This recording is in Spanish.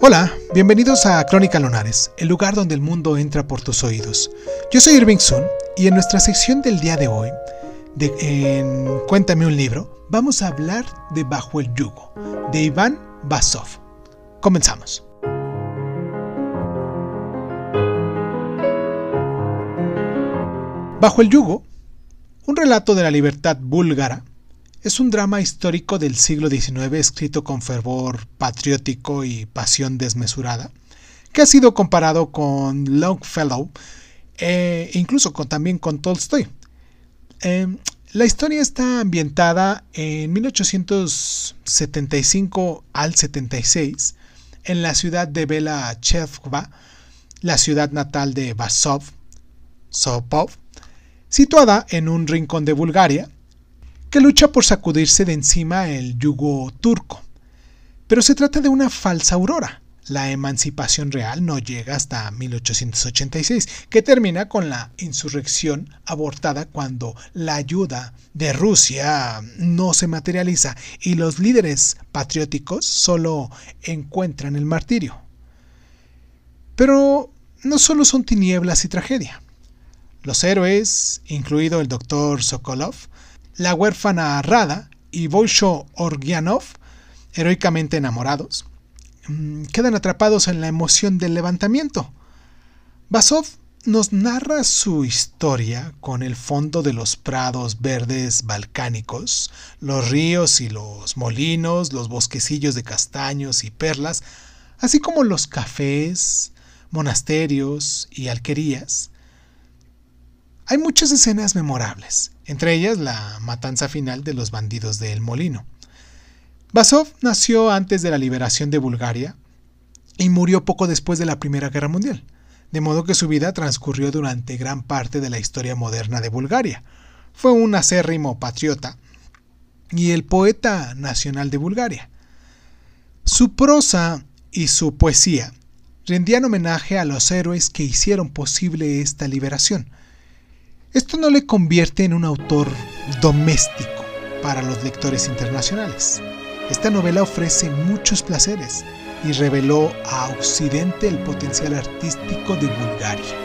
Hola, bienvenidos a Crónica Lunares, el lugar donde el mundo entra por tus oídos. Yo soy Irving Sun y en nuestra sección del día de hoy, de, en Cuéntame un libro, vamos a hablar de Bajo el Yugo, de Iván Basov. Comenzamos. Bajo el Yugo, un relato de la libertad búlgara, es un drama histórico del siglo XIX escrito con fervor patriótico y pasión desmesurada, que ha sido comparado con Longfellow e incluso con, también con Tolstoy. Em, la historia está ambientada en 1875 al 76 en la ciudad de Bela Chevva, la ciudad natal de Basov, Sopov, situada en un rincón de Bulgaria, que lucha por sacudirse de encima el yugo turco. Pero se trata de una falsa aurora. La emancipación real no llega hasta 1886, que termina con la insurrección abortada cuando la ayuda de Rusia no se materializa y los líderes patrióticos solo encuentran el martirio. Pero no solo son tinieblas y tragedia. Los héroes, incluido el doctor Sokolov, la huérfana Rada y Bolsho Orgianov, heroicamente enamorados, mm, quedan atrapados en la emoción del levantamiento. Basov nos narra su historia con el fondo de los prados verdes balcánicos, los ríos y los molinos, los bosquecillos de castaños y perlas, así como los cafés, monasterios y alquerías. Hay muchas escenas memorables, entre ellas la matanza final de los bandidos de El Molino. Basov nació antes de la liberación de Bulgaria y murió poco después de la Primera Guerra Mundial, de modo que su vida transcurrió durante gran parte de la historia moderna de Bulgaria. Fue un acérrimo patriota y el poeta nacional de Bulgaria. Su prosa y su poesía rendían homenaje a los héroes que hicieron posible esta liberación, esto no le convierte en un autor doméstico para los lectores internacionales. Esta novela ofrece muchos placeres y reveló a Occidente el potencial artístico de Bulgaria.